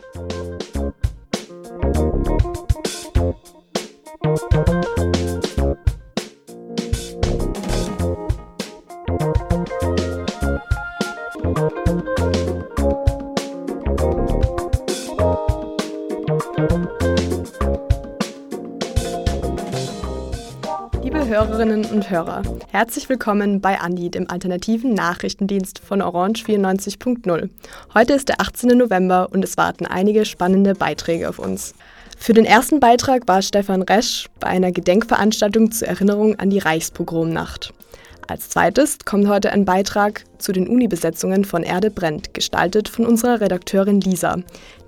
Thank you. Hörerinnen und Hörer. Herzlich willkommen bei Andi, dem alternativen Nachrichtendienst von Orange 94.0. Heute ist der 18. November und es warten einige spannende Beiträge auf uns. Für den ersten Beitrag war Stefan Resch bei einer Gedenkveranstaltung zur Erinnerung an die Reichspogromnacht. Als zweites kommt heute ein Beitrag zu den Unibesetzungen von Erde brennt, gestaltet von unserer Redakteurin Lisa,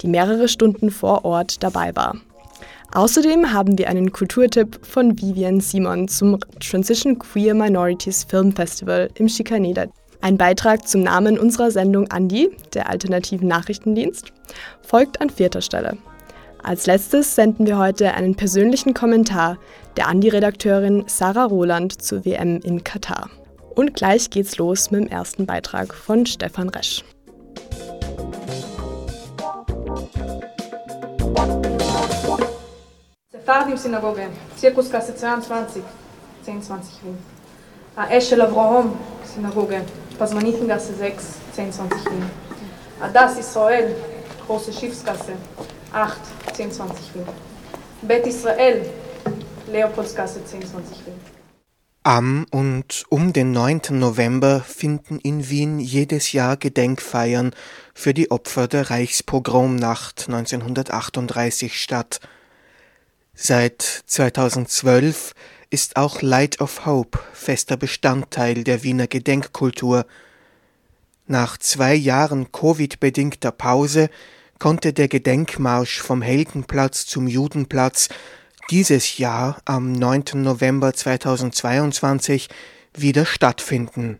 die mehrere Stunden vor Ort dabei war. Außerdem haben wir einen Kulturtipp von Vivian Simon zum Transition Queer Minorities Film Festival im Schikaneder. Ein Beitrag zum Namen unserer Sendung Andi, der alternativen Nachrichtendienst, folgt an vierter Stelle. Als letztes senden wir heute einen persönlichen Kommentar der Andi-Redakteurin Sarah Roland zur WM in Katar. Und gleich geht's los mit dem ersten Beitrag von Stefan Resch. Sephardim-Synagoge, Zirkuskasse 22, 10, 20 Wien. Eschel Avraham Synagoge, Pasmanitengasse 6, 10, 20 Wien. Adas Israel, Große Schiffsgasse, 8, 10, 20 Wien. Bet Israel, Leopoldskasse 10, 20 Wien. Am und um den 9. November finden in Wien jedes Jahr Gedenkfeiern für die Opfer der Reichspogromnacht 1938 statt. Seit 2012 ist auch Light of Hope fester Bestandteil der Wiener Gedenkkultur. Nach zwei Jahren Covid-bedingter Pause konnte der Gedenkmarsch vom Heldenplatz zum Judenplatz dieses Jahr am 9. November 2022 wieder stattfinden.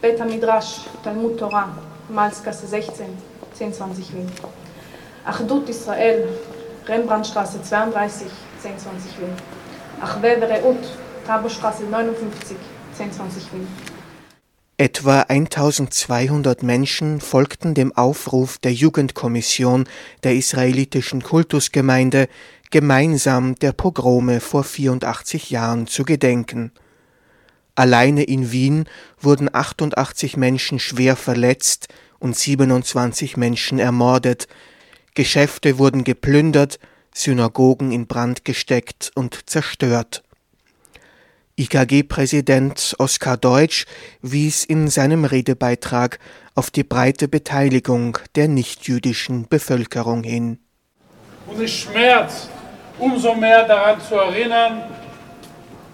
Bet Midrash, Talmud Torah, Malzgasse 16, 1020 Wien. Achdut Israel, Rembrandtstraße 32, 1020 Wien. Achwe Vereut, Tabostraße 59, 1020 Wien. Etwa 1200 Menschen folgten dem Aufruf der Jugendkommission der israelitischen Kultusgemeinde, gemeinsam der Pogrome vor 84 Jahren zu gedenken. Alleine in Wien wurden 88 Menschen schwer verletzt und 27 Menschen ermordet, Geschäfte wurden geplündert, Synagogen in Brand gesteckt und zerstört. IKG-Präsident Oskar Deutsch wies in seinem Redebeitrag auf die breite Beteiligung der nichtjüdischen Bevölkerung hin. Und es schmerzt, umso mehr daran zu erinnern,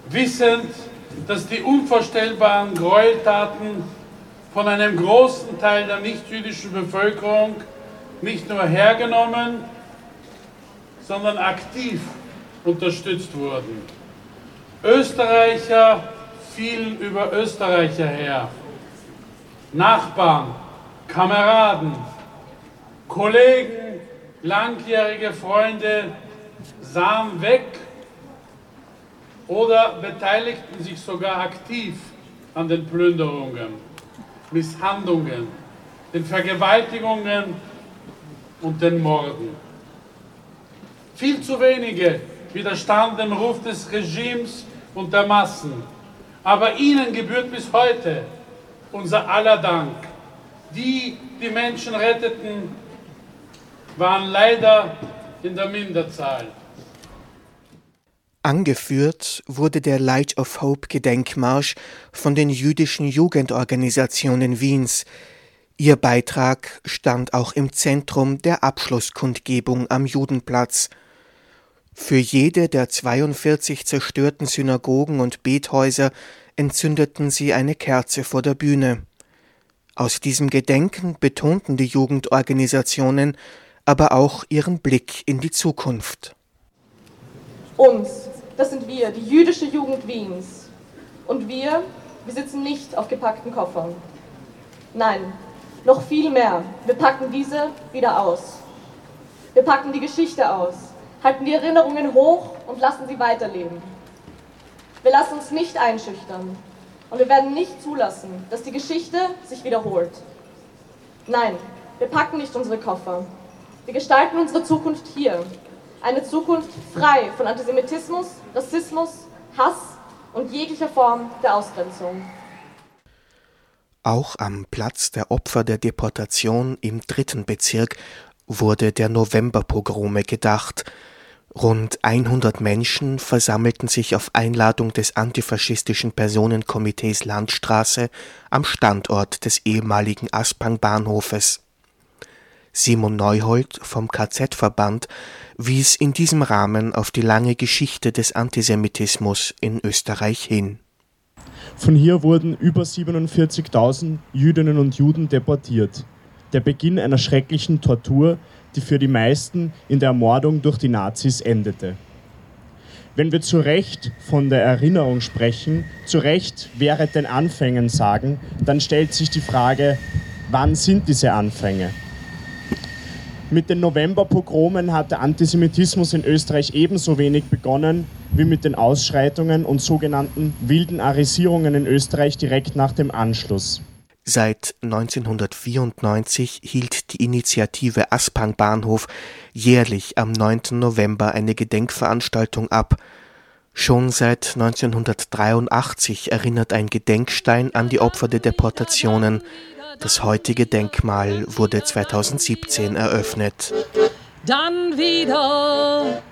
wissend, dass die unvorstellbaren Gräueltaten von einem großen Teil der nichtjüdischen Bevölkerung nicht nur hergenommen, sondern aktiv unterstützt wurden. Österreicher fielen über Österreicher her. Nachbarn, Kameraden, Kollegen, langjährige Freunde sahen weg oder beteiligten sich sogar aktiv an den Plünderungen, Misshandlungen, den Vergewaltigungen und den Morden. Viel zu wenige widerstanden dem Ruf des Regimes und der Massen. Aber ihnen gebührt bis heute unser aller Dank. Die, die Menschen retteten, waren leider in der Minderzahl. Angeführt wurde der Light of Hope Gedenkmarsch von den jüdischen Jugendorganisationen Wiens, Ihr Beitrag stand auch im Zentrum der Abschlusskundgebung am Judenplatz. Für jede der 42 zerstörten Synagogen und Bethäuser entzündeten sie eine Kerze vor der Bühne. Aus diesem Gedenken betonten die Jugendorganisationen aber auch ihren Blick in die Zukunft. Uns, das sind wir, die jüdische Jugend Wiens. Und wir, wir sitzen nicht auf gepackten Koffern. Nein, noch viel mehr. Wir packen diese wieder aus. Wir packen die Geschichte aus, halten die Erinnerungen hoch und lassen sie weiterleben. Wir lassen uns nicht einschüchtern und wir werden nicht zulassen, dass die Geschichte sich wiederholt. Nein, wir packen nicht unsere Koffer. Wir gestalten unsere Zukunft hier. Eine Zukunft frei von Antisemitismus, Rassismus, Hass und jeglicher Form der Ausgrenzung. Auch am Platz der Opfer der Deportation im dritten Bezirk wurde der Novemberpogrome gedacht. Rund 100 Menschen versammelten sich auf Einladung des antifaschistischen Personenkomitees Landstraße am Standort des ehemaligen Aspang-Bahnhofes. Simon Neuhold vom KZ-Verband wies in diesem Rahmen auf die lange Geschichte des Antisemitismus in Österreich hin. Von hier wurden über 47.000 Jüdinnen und Juden deportiert. Der Beginn einer schrecklichen Tortur, die für die meisten in der Ermordung durch die Nazis endete. Wenn wir zu Recht von der Erinnerung sprechen, zu Recht während den Anfängen sagen, dann stellt sich die Frage, wann sind diese Anfänge? Mit den Novemberpogromen hat der Antisemitismus in Österreich ebenso wenig begonnen wie mit den Ausschreitungen und sogenannten wilden Arisierungen in Österreich direkt nach dem Anschluss. Seit 1994 hielt die Initiative Aspang Bahnhof jährlich am 9. November eine Gedenkveranstaltung ab. Schon seit 1983 erinnert ein Gedenkstein an die Opfer der Deportationen. Das heutige Denkmal wurde 2017 eröffnet. Dann wieder,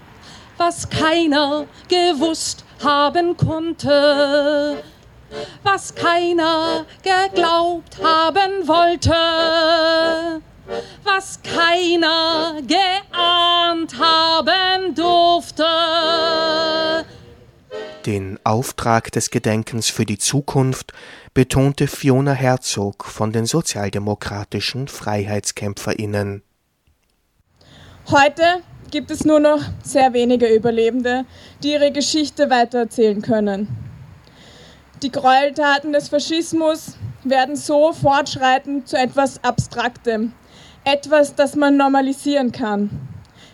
was keiner gewusst haben konnte, was keiner geglaubt haben wollte, was keiner geahnt haben durfte. Den Auftrag des Gedenkens für die Zukunft betonte Fiona Herzog von den sozialdemokratischen Freiheitskämpferinnen. Heute gibt es nur noch sehr wenige Überlebende, die ihre Geschichte weitererzählen können. Die Gräueltaten des Faschismus werden so fortschreiten zu etwas Abstraktem, etwas, das man normalisieren kann.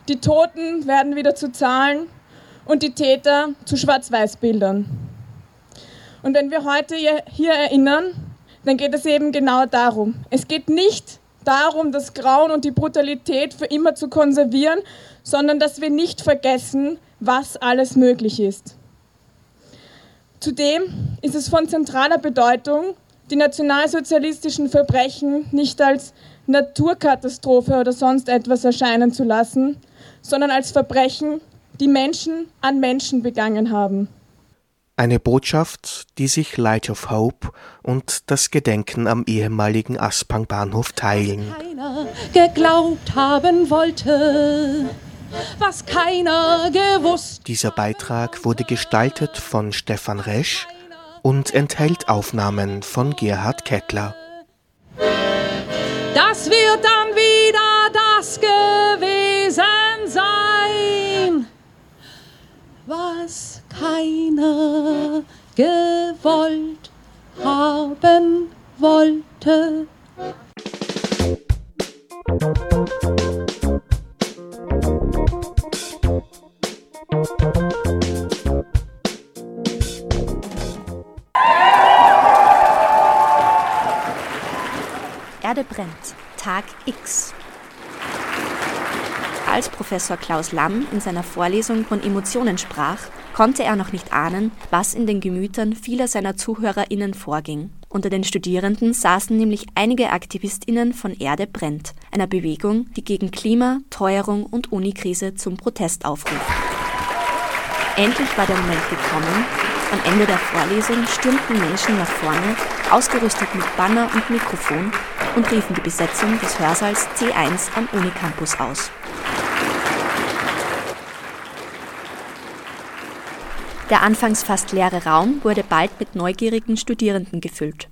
Die Toten werden wieder zu Zahlen und die Täter zu Schwarz-Weiß-Bildern. Und wenn wir heute hier erinnern, dann geht es eben genau darum. Es geht nicht darum, das Grauen und die Brutalität für immer zu konservieren, sondern dass wir nicht vergessen, was alles möglich ist. Zudem ist es von zentraler Bedeutung, die nationalsozialistischen Verbrechen nicht als Naturkatastrophe oder sonst etwas erscheinen zu lassen, sondern als Verbrechen, die Menschen an Menschen begangen haben. Eine Botschaft, die sich Light of Hope und das Gedenken am ehemaligen Aspang-Bahnhof teilen. Keiner geglaubt haben wollte, was keiner gewusst. Dieser Beitrag wurde gestaltet von Stefan Resch und enthält Aufnahmen von Gerhard Kettler. Das wird dann wieder das gewesen sein, was keiner gewollt haben wollte. Erde brennt. Tag X als Professor Klaus Lamm in seiner Vorlesung von Emotionen sprach, konnte er noch nicht ahnen, was in den Gemütern vieler seiner ZuhörerInnen vorging. Unter den Studierenden saßen nämlich einige AktivistInnen von Erde brennt, einer Bewegung, die gegen Klima, Teuerung und Unikrise zum Protest aufruft. Endlich war der Moment gekommen. Am Ende der Vorlesung stürmten Menschen nach vorne, ausgerüstet mit Banner und Mikrofon, und riefen die Besetzung des Hörsaals C1 am Unicampus aus. Der anfangs fast leere Raum wurde bald mit neugierigen Studierenden gefüllt.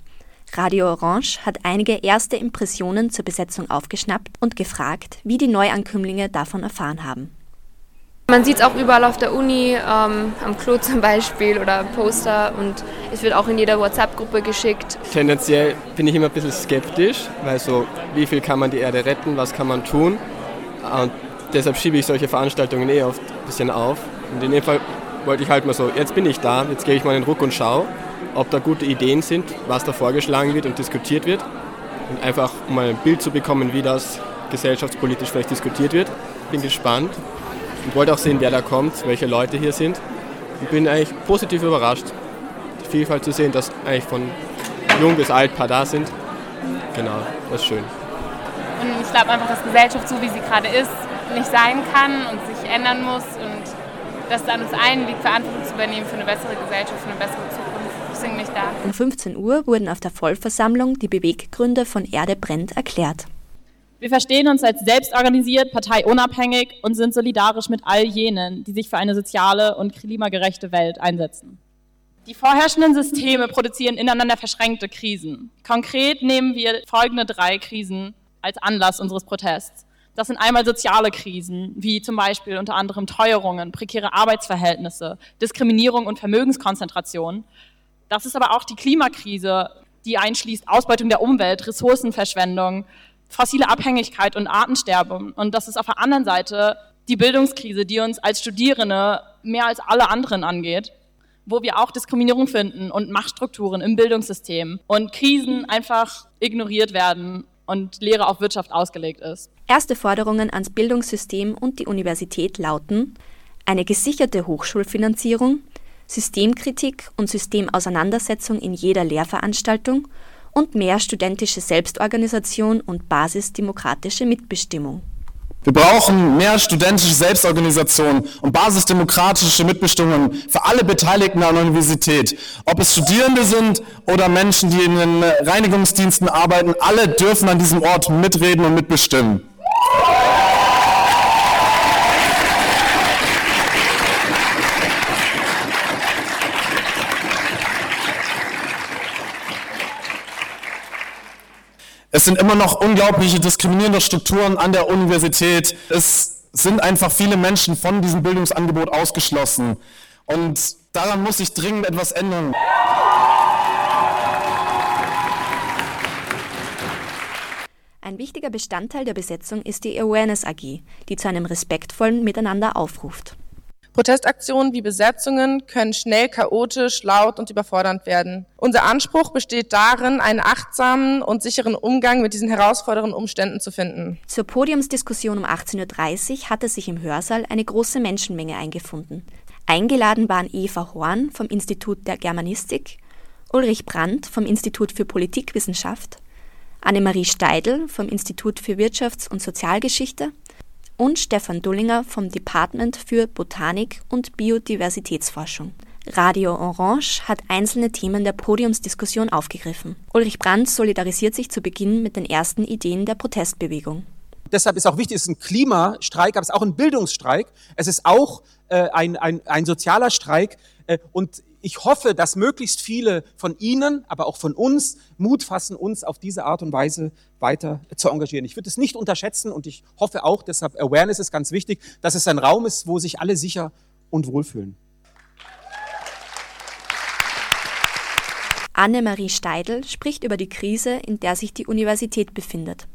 Radio Orange hat einige erste Impressionen zur Besetzung aufgeschnappt und gefragt, wie die Neuankömmlinge davon erfahren haben. Man sieht es auch überall auf der Uni, ähm, am Klo zum Beispiel oder Poster und es wird auch in jeder WhatsApp-Gruppe geschickt. Tendenziell bin ich immer ein bisschen skeptisch, weil so, wie viel kann man die Erde retten, was kann man tun? Und deshalb schiebe ich solche Veranstaltungen eh oft ein bisschen auf. Und in dem Fall wollte ich halt mal so, jetzt bin ich da, jetzt gehe ich mal in den Ruck und schaue, ob da gute Ideen sind, was da vorgeschlagen wird und diskutiert wird. Und einfach um mal ein Bild zu bekommen, wie das gesellschaftspolitisch vielleicht diskutiert wird. Bin gespannt und wollte auch sehen, wer da kommt, welche Leute hier sind. Und bin eigentlich positiv überrascht, die Vielfalt zu sehen, dass eigentlich von jung bis alt paar da sind. Genau, das ist schön. Und ich glaube einfach, dass Gesellschaft so wie sie gerade ist, nicht sein kann und sich ändern muss dass es an uns allen liegt, Verantwortung zu übernehmen für eine bessere Gesellschaft, für eine bessere Zukunft. Deswegen bin ich da. Um 15 Uhr wurden auf der Vollversammlung die Beweggründe von Erde brennt erklärt. Wir verstehen uns als selbstorganisiert, parteiunabhängig und sind solidarisch mit all jenen, die sich für eine soziale und klimagerechte Welt einsetzen. Die vorherrschenden Systeme produzieren ineinander verschränkte Krisen. Konkret nehmen wir folgende drei Krisen als Anlass unseres Protests. Das sind einmal soziale Krisen, wie zum Beispiel unter anderem Teuerungen, prekäre Arbeitsverhältnisse, Diskriminierung und Vermögenskonzentration. Das ist aber auch die Klimakrise, die einschließt Ausbeutung der Umwelt, Ressourcenverschwendung, fossile Abhängigkeit und Artensterben. Und das ist auf der anderen Seite die Bildungskrise, die uns als Studierende mehr als alle anderen angeht, wo wir auch Diskriminierung finden und Machtstrukturen im Bildungssystem und Krisen einfach ignoriert werden und Lehre auf Wirtschaft ausgelegt ist. Erste Forderungen ans Bildungssystem und die Universität lauten eine gesicherte Hochschulfinanzierung, Systemkritik und Systemauseinandersetzung in jeder Lehrveranstaltung und mehr studentische Selbstorganisation und basisdemokratische Mitbestimmung. Wir brauchen mehr studentische Selbstorganisation und basisdemokratische Mitbestimmung für alle Beteiligten an der Universität. Ob es Studierende sind oder Menschen, die in den Reinigungsdiensten arbeiten, alle dürfen an diesem Ort mitreden und mitbestimmen. Es sind immer noch unglaubliche diskriminierende Strukturen an der Universität. Es sind einfach viele Menschen von diesem Bildungsangebot ausgeschlossen. Und daran muss sich dringend etwas ändern. Ein wichtiger Bestandteil der Besetzung ist die Awareness AG, die zu einem respektvollen Miteinander aufruft. Protestaktionen wie Besetzungen können schnell chaotisch, laut und überfordernd werden. Unser Anspruch besteht darin, einen achtsamen und sicheren Umgang mit diesen herausfordernden Umständen zu finden. Zur Podiumsdiskussion um 18.30 Uhr hatte sich im Hörsaal eine große Menschenmenge eingefunden. Eingeladen waren Eva Horn vom Institut der Germanistik, Ulrich Brandt vom Institut für Politikwissenschaft, Annemarie Steidl vom Institut für Wirtschafts- und Sozialgeschichte und Stefan Dullinger vom Department für Botanik und Biodiversitätsforschung. Radio Orange hat einzelne Themen der Podiumsdiskussion aufgegriffen. Ulrich Brandt solidarisiert sich zu Beginn mit den ersten Ideen der Protestbewegung. Deshalb ist auch wichtig, es ist ein Klimastreik, aber es ist auch ein Bildungsstreik. Es ist auch äh, ein, ein, ein sozialer Streik. Äh, und ich hoffe, dass möglichst viele von Ihnen, aber auch von uns Mut fassen, uns auf diese Art und Weise weiter zu engagieren. Ich würde es nicht unterschätzen und ich hoffe auch, deshalb Awareness ist ganz wichtig, dass es ein Raum ist, wo sich alle sicher und wohlfühlen. Annemarie Steidl spricht über die Krise, in der sich die Universität befindet.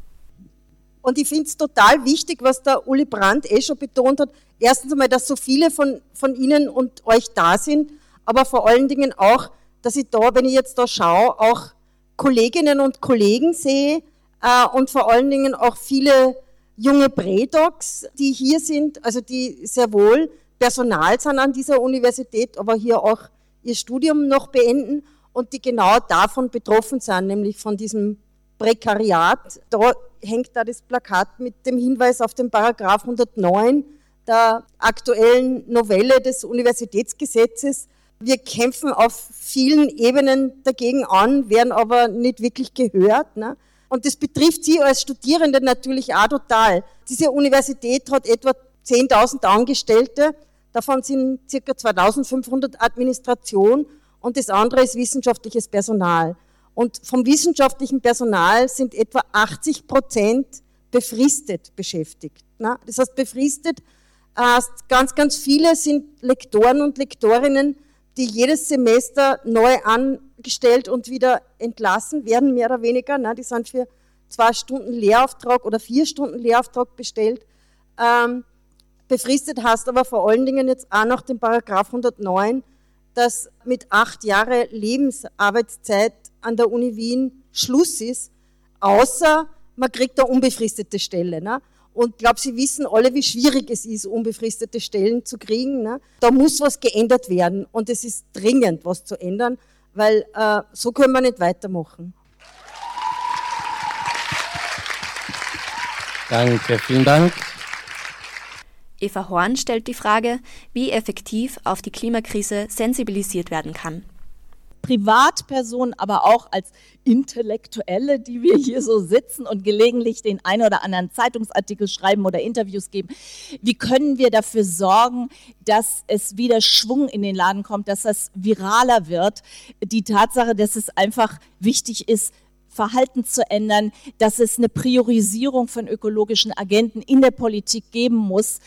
Und ich finde es total wichtig, was der Uli Brandt eh schon betont hat. Erstens einmal, dass so viele von, von Ihnen und euch da sind aber vor allen Dingen auch, dass ich da, wenn ich jetzt da schaue, auch Kolleginnen und Kollegen sehe äh, und vor allen Dingen auch viele junge Prädocs, die hier sind, also die sehr wohl Personal sind an dieser Universität, aber hier auch ihr Studium noch beenden und die genau davon betroffen sind, nämlich von diesem Prekariat. Da hängt da das Plakat mit dem Hinweis auf den Paragraph 109 der aktuellen Novelle des Universitätsgesetzes, wir kämpfen auf vielen Ebenen dagegen an, werden aber nicht wirklich gehört. Ne? Und das betrifft Sie als Studierende natürlich auch total. Diese Universität hat etwa 10.000 Angestellte, davon sind ca. 2.500 Administration und das andere ist wissenschaftliches Personal. Und vom wissenschaftlichen Personal sind etwa 80 Prozent befristet beschäftigt. Ne? Das heißt, befristet heißt, ganz, ganz viele sind Lektoren und Lektorinnen, die jedes Semester neu angestellt und wieder entlassen werden, mehr oder weniger. Ne? Die sind für zwei Stunden Lehrauftrag oder vier Stunden Lehrauftrag bestellt. Ähm, befristet hast aber vor allen Dingen jetzt auch nach dem Paragraph 109, dass mit acht Jahre Lebensarbeitszeit an der Uni Wien Schluss ist, außer man kriegt eine unbefristete Stelle. Ne? Und ich glaube, Sie wissen alle, wie schwierig es ist, unbefristete Stellen zu kriegen. Ne? Da muss was geändert werden und es ist dringend, was zu ändern, weil äh, so können wir nicht weitermachen. Danke, vielen Dank. Eva Horn stellt die Frage, wie effektiv auf die Klimakrise sensibilisiert werden kann. Privatpersonen, aber auch als Intellektuelle, die wir hier so sitzen und gelegentlich den einen oder anderen Zeitungsartikel schreiben oder Interviews geben. Wie können wir dafür sorgen, dass es wieder Schwung in den Laden kommt, dass das viraler wird? Die Tatsache, dass es einfach wichtig ist, Verhalten zu ändern, dass es eine Priorisierung von ökologischen Agenten in der Politik geben muss,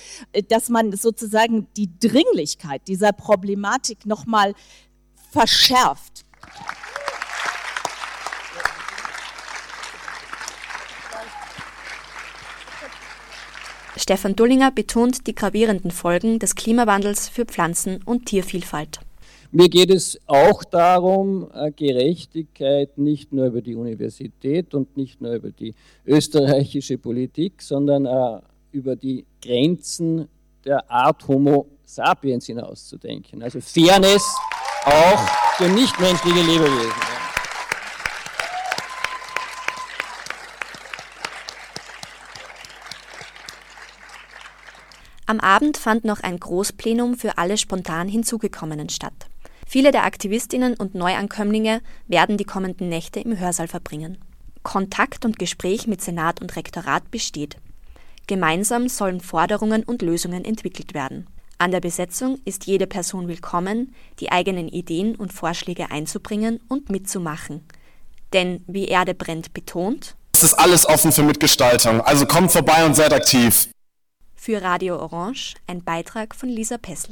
dass man sozusagen die Dringlichkeit dieser Problematik nochmal verschärft. Stefan Dullinger betont die gravierenden Folgen des Klimawandels für Pflanzen- und Tiervielfalt. Mir geht es auch darum, äh, Gerechtigkeit nicht nur über die Universität und nicht nur über die österreichische Politik, sondern äh, über die Grenzen der Art Homo sapiens hinauszudenken. Also Fairness auch für nichtmenschliche Lebewesen. Am Abend fand noch ein Großplenum für alle spontan hinzugekommenen statt. Viele der Aktivistinnen und Neuankömmlinge werden die kommenden Nächte im Hörsaal verbringen. Kontakt und Gespräch mit Senat und Rektorat besteht. Gemeinsam sollen Forderungen und Lösungen entwickelt werden. An der Besetzung ist jede Person willkommen, die eigenen Ideen und Vorschläge einzubringen und mitzumachen. Denn wie Erde brennt betont, es ist alles offen für Mitgestaltung, also kommt vorbei und seid aktiv. Für Radio Orange ein Beitrag von Lisa Pessel.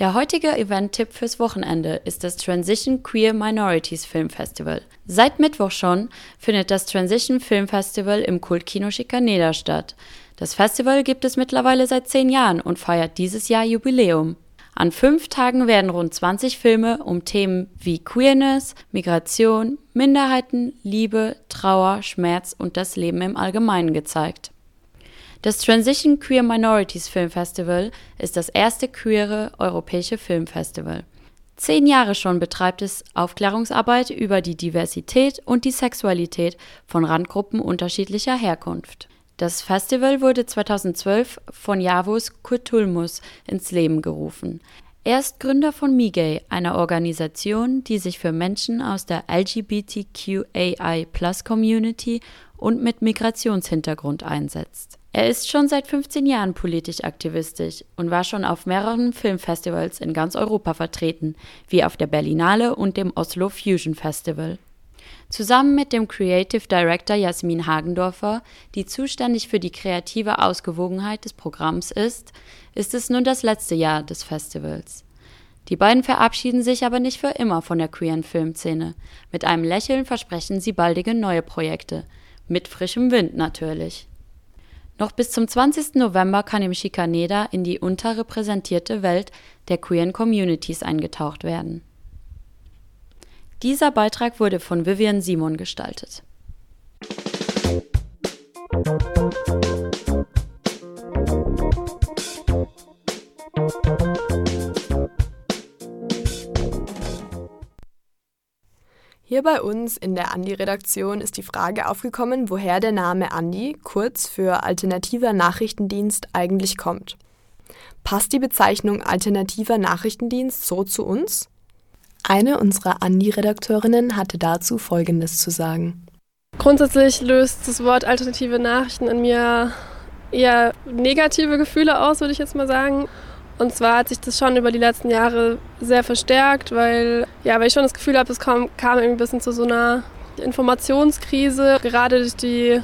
Der heutige Event-Tipp fürs Wochenende ist das Transition Queer Minorities Film Festival. Seit Mittwoch schon findet das Transition Film Festival im Kultkino Schikaneda statt. Das Festival gibt es mittlerweile seit zehn Jahren und feiert dieses Jahr Jubiläum. An fünf Tagen werden rund 20 Filme um Themen wie Queerness, Migration, Minderheiten, Liebe, Trauer, Schmerz und das Leben im Allgemeinen gezeigt. Das Transition Queer Minorities Film Festival ist das erste queere europäische Filmfestival. Zehn Jahre schon betreibt es Aufklärungsarbeit über die Diversität und die Sexualität von Randgruppen unterschiedlicher Herkunft. Das Festival wurde 2012 von Javus Kurtulmus ins Leben gerufen. Er ist Gründer von Migay, einer Organisation, die sich für Menschen aus der LGBTQAI-Plus-Community und mit Migrationshintergrund einsetzt. Er ist schon seit 15 Jahren politisch aktivistisch und war schon auf mehreren Filmfestivals in ganz Europa vertreten, wie auf der Berlinale und dem Oslo Fusion Festival. Zusammen mit dem Creative Director Jasmin Hagendorfer, die zuständig für die kreative Ausgewogenheit des Programms ist, ist es nun das letzte Jahr des Festivals. Die beiden verabschieden sich aber nicht für immer von der queeren Filmszene. Mit einem Lächeln versprechen sie baldige neue Projekte. Mit frischem Wind natürlich. Noch bis zum 20. November kann im Schikaneda in die unterrepräsentierte Welt der queeren Communities eingetaucht werden. Dieser Beitrag wurde von Vivian Simon gestaltet. Hier bei uns in der Andi-Redaktion ist die Frage aufgekommen, woher der Name Andi, kurz für Alternativer Nachrichtendienst, eigentlich kommt. Passt die Bezeichnung Alternativer Nachrichtendienst so zu uns? Eine unserer Andi-Redakteurinnen hatte dazu Folgendes zu sagen. Grundsätzlich löst das Wort alternative Nachrichten in mir eher negative Gefühle aus, würde ich jetzt mal sagen. Und zwar hat sich das schon über die letzten Jahre sehr verstärkt, weil, ja, weil ich schon das Gefühl habe, es kam, kam irgendwie ein bisschen zu so einer Informationskrise, gerade durch die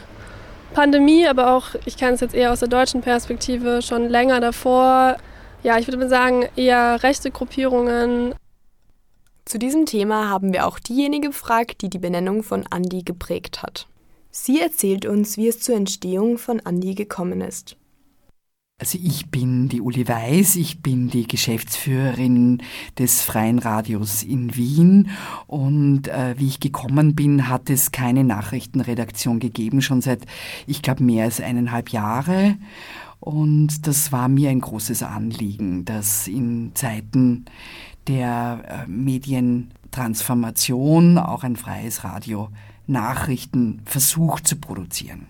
Pandemie, aber auch, ich kenne es jetzt eher aus der deutschen Perspektive, schon länger davor. Ja, ich würde mal sagen, eher rechte Gruppierungen. Zu diesem Thema haben wir auch diejenige befragt, die die Benennung von Andi geprägt hat. Sie erzählt uns, wie es zur Entstehung von Andi gekommen ist. Also ich bin die Uli Weiß, ich bin die Geschäftsführerin des Freien Radios in Wien und äh, wie ich gekommen bin, hat es keine Nachrichtenredaktion gegeben, schon seit, ich glaube, mehr als eineinhalb Jahre. Und das war mir ein großes Anliegen, dass in Zeiten der äh, Medientransformation auch ein freies Radio Nachrichten versucht zu produzieren.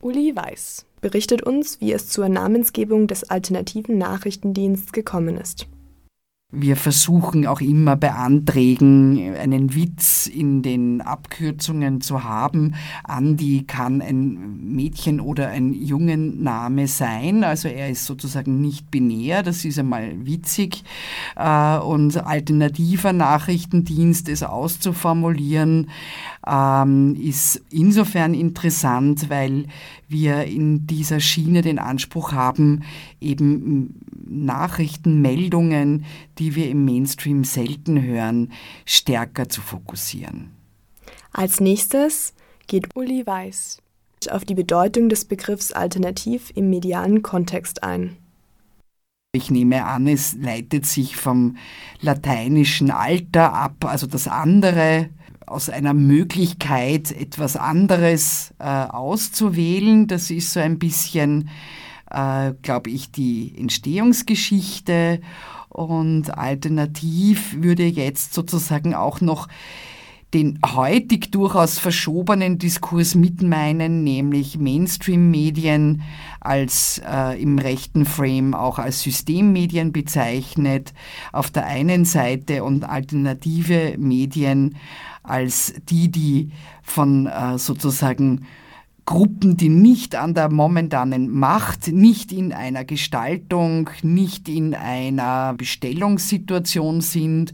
Uli Weiß berichtet uns, wie es zur Namensgebung des alternativen Nachrichtendienstes gekommen ist. Wir versuchen auch immer bei Anträgen einen Witz in den Abkürzungen zu haben. Andi kann ein Mädchen oder ein Jungenname sein, also er ist sozusagen nicht binär, das ist einmal witzig. Äh, und alternativer Nachrichtendienst, es auszuformulieren, ähm, ist insofern interessant, weil wir in dieser Schiene den Anspruch haben, eben Nachrichtenmeldungen, die wir im Mainstream selten hören, stärker zu fokussieren. Als nächstes geht Uli Weiß auf die Bedeutung des Begriffs Alternativ im medialen Kontext ein. Ich nehme an, es leitet sich vom lateinischen Alter ab, also das andere aus einer Möglichkeit, etwas anderes äh, auszuwählen. Das ist so ein bisschen, äh, glaube ich, die Entstehungsgeschichte. Und alternativ würde jetzt sozusagen auch noch den heutig durchaus verschobenen Diskurs mit meinen, nämlich Mainstream-Medien als äh, im rechten Frame auch als Systemmedien bezeichnet, auf der einen Seite und alternative Medien als die, die von äh, sozusagen Gruppen, die nicht an der momentanen Macht, nicht in einer Gestaltung, nicht in einer Bestellungssituation sind,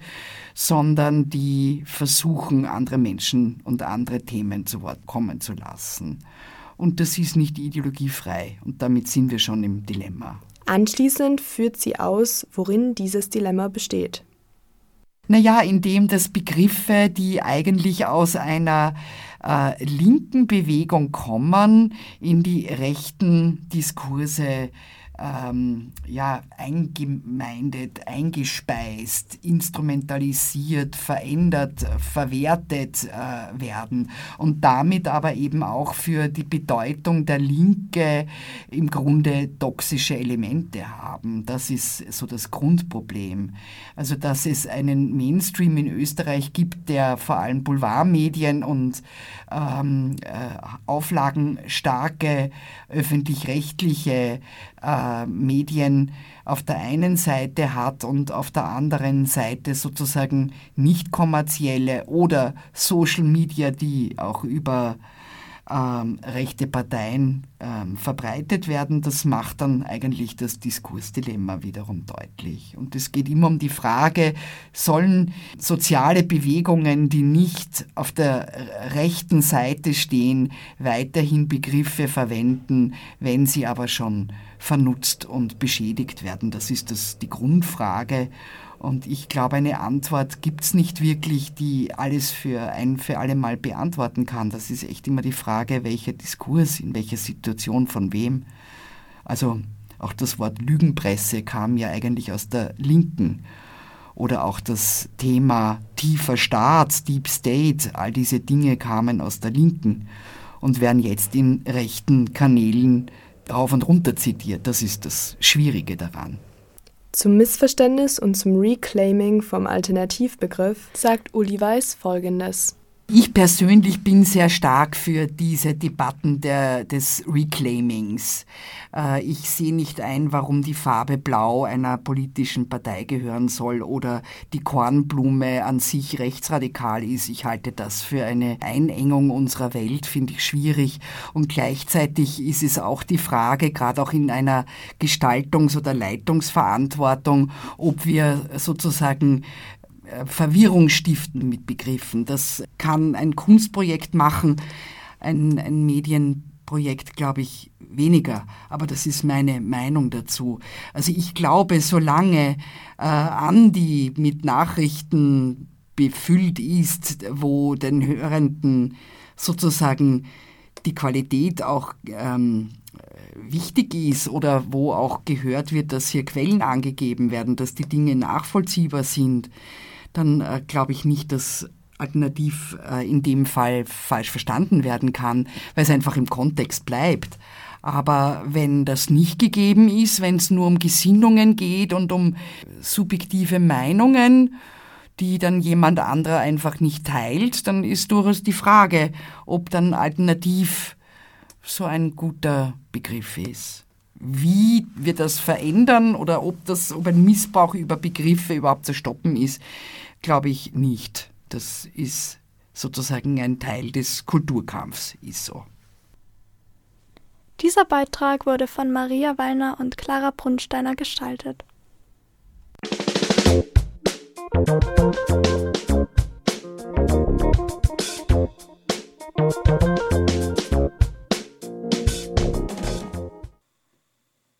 sondern die versuchen, andere Menschen und andere Themen zu Wort kommen zu lassen. Und das ist nicht ideologiefrei. Und damit sind wir schon im Dilemma. Anschließend führt sie aus, worin dieses Dilemma besteht. Naja, indem das Begriffe, die eigentlich aus einer äh, linken Bewegung kommen, in die rechten Diskurse ähm, ja, eingemeindet, eingespeist, instrumentalisiert, verändert, verwertet äh, werden und damit aber eben auch für die Bedeutung der Linke im Grunde toxische Elemente haben. Das ist so das Grundproblem. Also, dass es einen Mainstream in Österreich gibt, der vor allem Boulevardmedien und ähm, äh, auflagenstarke öffentlich-rechtliche äh, Medien auf der einen Seite hat und auf der anderen Seite sozusagen nicht kommerzielle oder Social Media, die auch über ähm, rechte Parteien ähm, verbreitet werden, das macht dann eigentlich das Diskursdilemma wiederum deutlich. Und es geht immer um die Frage, sollen soziale Bewegungen, die nicht auf der rechten Seite stehen, weiterhin Begriffe verwenden, wenn sie aber schon vernutzt und beschädigt werden? Das ist das, die Grundfrage. Und ich glaube, eine Antwort gibt es nicht wirklich, die alles für ein für alle Mal beantworten kann. Das ist echt immer die Frage, welcher Diskurs, in welcher Situation, von wem. Also auch das Wort Lügenpresse kam ja eigentlich aus der Linken. Oder auch das Thema tiefer Staat, Deep State, all diese Dinge kamen aus der Linken und werden jetzt in rechten Kanälen rauf und runter zitiert. Das ist das Schwierige daran. Zum Missverständnis und zum Reclaiming vom Alternativbegriff sagt Uli Weiß Folgendes. Ich persönlich bin sehr stark für diese Debatten der, des Reclaimings. Äh, ich sehe nicht ein, warum die Farbe Blau einer politischen Partei gehören soll oder die Kornblume an sich rechtsradikal ist. Ich halte das für eine Einengung unserer Welt, finde ich schwierig. Und gleichzeitig ist es auch die Frage, gerade auch in einer Gestaltungs- oder Leitungsverantwortung, ob wir sozusagen Verwirrung stiften mit Begriffen. Das kann ein Kunstprojekt machen, ein, ein Medienprojekt, glaube ich, weniger. Aber das ist meine Meinung dazu. Also ich glaube, solange äh, Andi mit Nachrichten befüllt ist, wo den Hörenden sozusagen die Qualität auch ähm, wichtig ist oder wo auch gehört wird, dass hier Quellen angegeben werden, dass die Dinge nachvollziehbar sind, dann äh, glaube ich nicht, dass alternativ äh, in dem Fall falsch verstanden werden kann, weil es einfach im Kontext bleibt. Aber wenn das nicht gegeben ist, wenn es nur um Gesinnungen geht und um subjektive Meinungen, die dann jemand anderer einfach nicht teilt, dann ist durchaus die Frage, ob dann alternativ so ein guter Begriff ist. Wie wir das verändern oder ob das, ob ein Missbrauch über Begriffe überhaupt zu stoppen ist, glaube ich nicht. Das ist sozusagen ein Teil des Kulturkampfs, ist so. Dieser Beitrag wurde von Maria Wallner und Clara Brunsteiner gestaltet.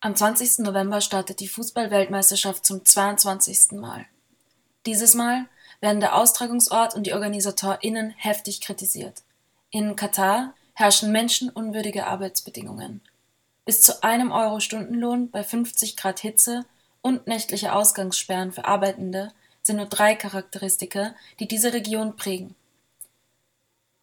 Am 20. November startet die Fußball-Weltmeisterschaft zum 22. Mal. Dieses Mal werden der Austragungsort und die OrganisatorInnen heftig kritisiert. In Katar herrschen menschenunwürdige Arbeitsbedingungen. Bis zu einem Euro Stundenlohn bei 50 Grad Hitze und nächtliche Ausgangssperren für Arbeitende sind nur drei Charakteristika, die diese Region prägen.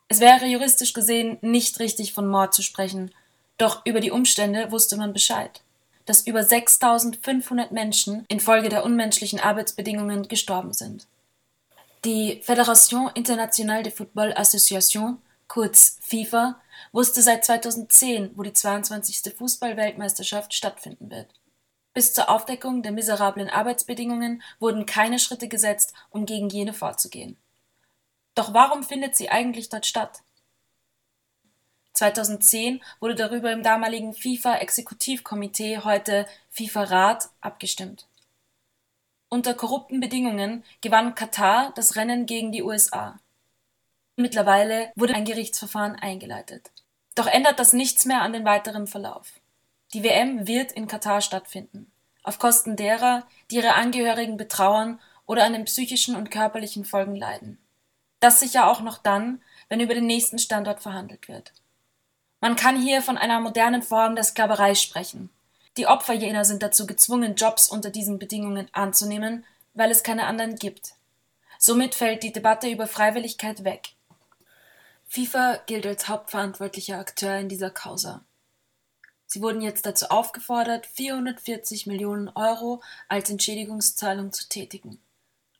Es wäre juristisch gesehen nicht richtig von Mord zu sprechen, doch über die Umstände wusste man Bescheid, dass über 6500 Menschen infolge der unmenschlichen Arbeitsbedingungen gestorben sind. Die Fédération Internationale de Football Association, kurz FIFA, wusste seit 2010, wo die 22. Fußball-Weltmeisterschaft stattfinden wird. Bis zur Aufdeckung der miserablen Arbeitsbedingungen wurden keine Schritte gesetzt, um gegen jene vorzugehen. Doch warum findet sie eigentlich dort statt? 2010 wurde darüber im damaligen FIFA-Exekutivkomitee, heute FIFA-Rat, abgestimmt. Unter korrupten Bedingungen gewann Katar das Rennen gegen die USA. Mittlerweile wurde ein Gerichtsverfahren eingeleitet. Doch ändert das nichts mehr an den weiteren Verlauf. Die WM wird in Katar stattfinden, auf Kosten derer, die ihre Angehörigen betrauern oder an den psychischen und körperlichen Folgen leiden. Das sicher auch noch dann, wenn über den nächsten Standort verhandelt wird. Man kann hier von einer modernen Form der Sklaverei sprechen. Die Opfer jener sind dazu gezwungen, Jobs unter diesen Bedingungen anzunehmen, weil es keine anderen gibt. Somit fällt die Debatte über Freiwilligkeit weg. FIFA gilt als hauptverantwortlicher Akteur in dieser Causa. Sie wurden jetzt dazu aufgefordert, 440 Millionen Euro als Entschädigungszahlung zu tätigen.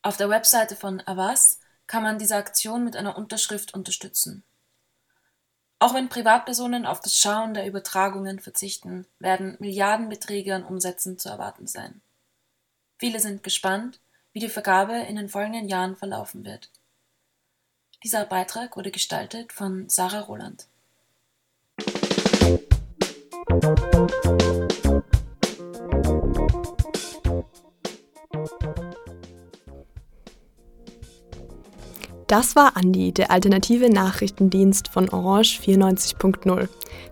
Auf der Webseite von Avas kann man diese Aktion mit einer Unterschrift unterstützen. Auch wenn Privatpersonen auf das Schauen der Übertragungen verzichten, werden Milliardenbeträge an Umsätzen zu erwarten sein. Viele sind gespannt, wie die Vergabe in den folgenden Jahren verlaufen wird. Dieser Beitrag wurde gestaltet von Sarah Roland. Das war Andi, der alternative Nachrichtendienst von Orange 94.0.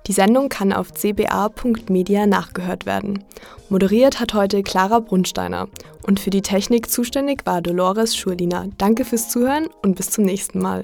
Die Sendung kann auf cba.media nachgehört werden. Moderiert hat heute Clara Brunsteiner und für die Technik zuständig war Dolores Schurliner. Danke fürs Zuhören und bis zum nächsten Mal.